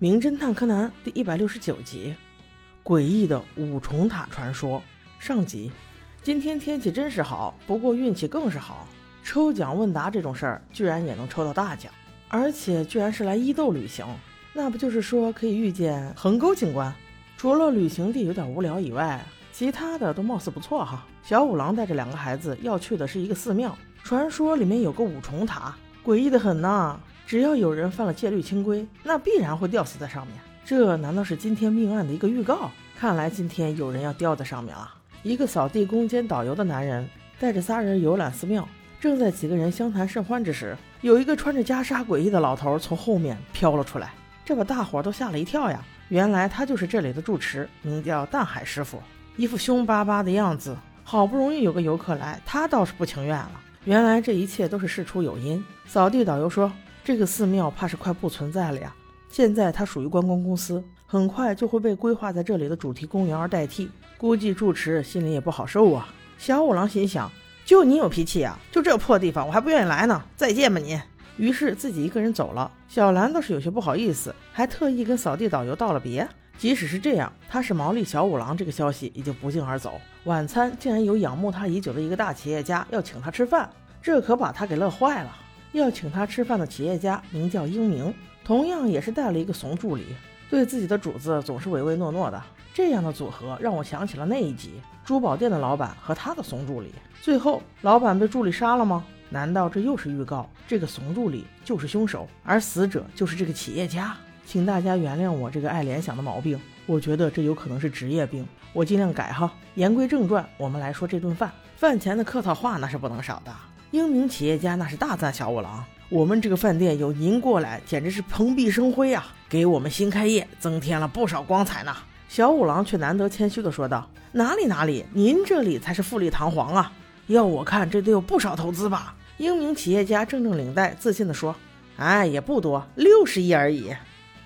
名侦探柯南第一百六十九集：诡异的五重塔传说上集。今天天气真是好，不过运气更是好。抽奖问答这种事儿，居然也能抽到大奖，而且居然是来伊豆旅行，那不就是说可以遇见横沟警官？除了旅行地有点无聊以外，其他的都貌似不错哈。小五郎带着两个孩子要去的是一个寺庙，传说里面有个五重塔，诡异的很呐。只要有人犯了戒律清规，那必然会吊死在上面。这难道是今天命案的一个预告？看来今天有人要吊在上面了。一个扫地工兼导游的男人带着仨人游览寺庙，正在几个人相谈甚欢之时，有一个穿着袈裟诡异的老头从后面飘了出来，这把大伙都吓了一跳呀！原来他就是这里的住持，名叫淡海师傅，一副凶巴巴的样子。好不容易有个游客来，他倒是不情愿了。原来这一切都是事出有因。扫地导游说。这个寺庙怕是快不存在了呀！现在它属于观光公司，很快就会被规划在这里的主题公园而代替。估计住持心里也不好受啊。小五郎心想：就你有脾气啊！就这破地方，我还不愿意来呢！再见吧你！于是自己一个人走了。小兰倒是有些不好意思，还特意跟扫地导游道了别。即使是这样，他是毛利小五郎这个消息已经不胫而走。晚餐竟然有仰慕他已久的一个大企业家要请他吃饭，这可把他给乐坏了。要请他吃饭的企业家名叫英明，同样也是带了一个怂助理，对自己的主子总是唯唯诺诺的。这样的组合让我想起了那一集珠宝店的老板和他的怂助理。最后，老板被助理杀了吗？难道这又是预告？这个怂助理就是凶手，而死者就是这个企业家？请大家原谅我这个爱联想的毛病，我觉得这有可能是职业病，我尽量改哈。言归正传，我们来说这顿饭，饭前的客套话那是不能少的。英明企业家那是大赞小五郎，我们这个饭店有您过来，简直是蓬荜生辉啊，给我们新开业增添了不少光彩呢。小五郎却难得谦虚地说道：“哪里哪里，您这里才是富丽堂皇啊！要我看，这得有不少投资吧？”英明企业家正正领带，自信地说：“哎，也不多，六十亿而已。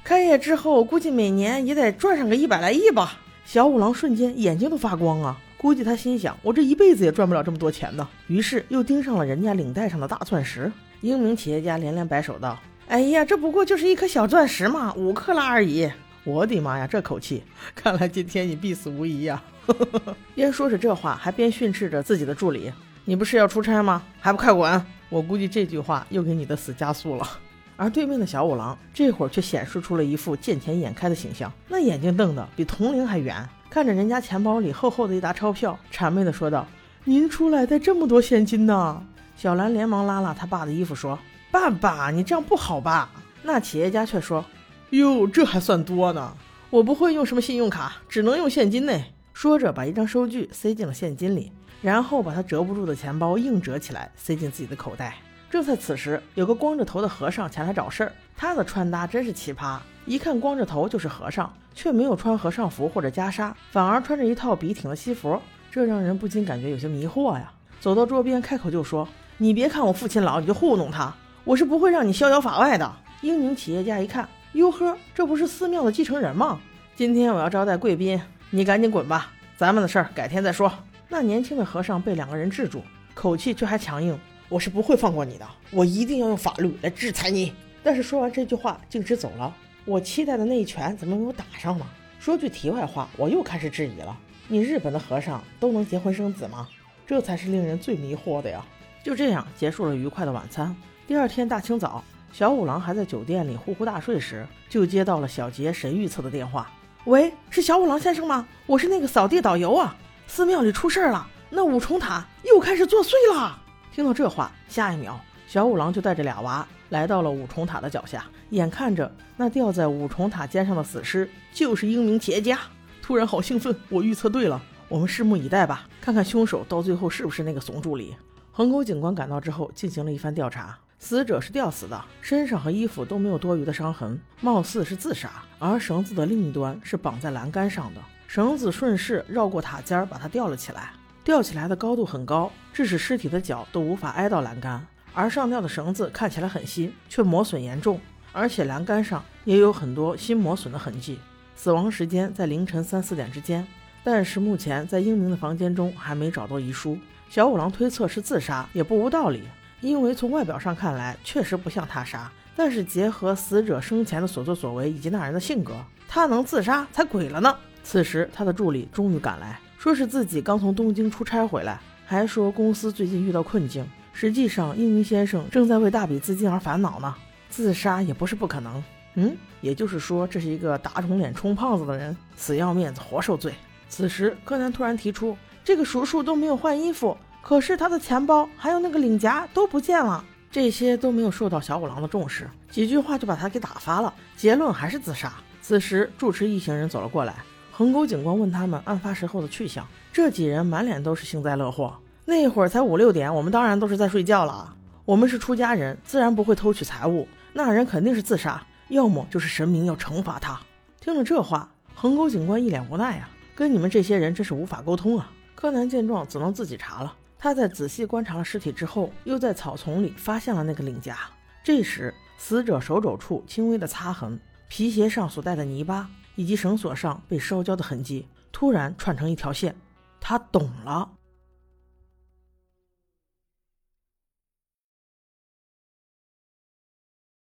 开业之后，估计每年也得赚上个一百来亿吧。”小五郎瞬间眼睛都发光啊！估计他心想：“我这一辈子也赚不了这么多钱呢。”于是又盯上了人家领带上的大钻石。英明企业家连连摆手道：“哎呀，这不过就是一颗小钻石嘛，五克拉而已。”我的妈呀，这口气！看来今天你必死无疑呀！边说着这话，还边训斥着自己的助理：“你不是要出差吗？还不快滚！”我估计这句话又给你的死加速了。而对面的小五郎这会儿却显示出了一副见钱眼开的形象，那眼睛瞪得比铜铃还圆。看着人家钱包里厚厚的一沓钞票，谄媚地说道：“您出来带这么多现金呢？”小兰连忙拉拉他爸的衣服说：“爸爸，你这样不好吧？”那企业家却说：“哟，这还算多呢，我不会用什么信用卡，只能用现金呢。”说着，把一张收据塞进了现金里，然后把他折不住的钱包硬折起来，塞进自己的口袋。正在此时，有个光着头的和尚前来找事儿。他的穿搭真是奇葩，一看光着头就是和尚，却没有穿和尚服或者袈裟，反而穿着一套笔挺的西服，这让人不禁感觉有些迷惑呀。走到桌边，开口就说：“你别看我父亲老，你就糊弄他，我是不会让你逍遥法外的。”英明企业家一看，哟呵，这不是寺庙的继承人吗？今天我要招待贵宾，你赶紧滚吧，咱们的事儿改天再说。那年轻的和尚被两个人制住，口气却还强硬。我是不会放过你的，我一定要用法律来制裁你。但是说完这句话，径直走了。我期待的那一拳怎么没有打上呢？说句题外话，我又开始质疑了：你日本的和尚都能结婚生子吗？这才是令人最迷惑的呀！就这样结束了愉快的晚餐。第二天大清早，小五郎还在酒店里呼呼大睡时，就接到了小杰神预测的电话：“喂，是小五郎先生吗？我是那个扫地导游啊！寺庙里出事了，那五重塔又开始作祟了。”听到这话，下一秒，小五郎就带着俩娃来到了五重塔的脚下，眼看着那吊在五重塔尖上的死尸就是英明企业家，突然好兴奋，我预测对了，我们拭目以待吧，看看凶手到最后是不是那个怂助理。横沟警官赶到之后，进行了一番调查，死者是吊死的，身上和衣服都没有多余的伤痕，貌似是自杀。而绳子的另一端是绑在栏杆上的，绳子顺势绕过塔尖，把它吊了起来。吊起来的高度很高，致使尸体的脚都无法挨到栏杆，而上吊的绳子看起来很新，却磨损严重，而且栏杆上也有很多新磨损的痕迹。死亡时间在凌晨三四点之间，但是目前在英明的房间中还没找到遗书。小五郎推测是自杀，也不无道理，因为从外表上看来确实不像他杀，但是结合死者生前的所作所为以及那人的性格，他能自杀才鬼了呢。此时，他的助理终于赶来，说是自己刚从东京出差回来，还说公司最近遇到困境。实际上，英明先生正在为大笔资金而烦恼呢，自杀也不是不可能。嗯，也就是说，这是一个打肿脸充胖子的人，死要面子活受罪。此时，柯南突然提出，这个叔叔都没有换衣服，可是他的钱包还有那个领夹都不见了，这些都没有受到小五郎的重视，几句话就把他给打发了，结论还是自杀。此时，住持一行人走了过来，横沟警官问他们案发时候的去向，这几人满脸都是幸灾乐祸。那会儿才五六点，我们当然都是在睡觉了。我们是出家人，自然不会偷取财物，那人肯定是自杀。要么就是神明要惩罚他。听了这话，横沟警官一脸无奈啊，跟你们这些人真是无法沟通啊。柯南见状，只能自己查了。他在仔细观察了尸体之后，又在草丛里发现了那个领夹。这时，死者手肘处轻微的擦痕、皮鞋上所带的泥巴，以及绳索上被烧焦的痕迹，突然串成一条线。他懂了。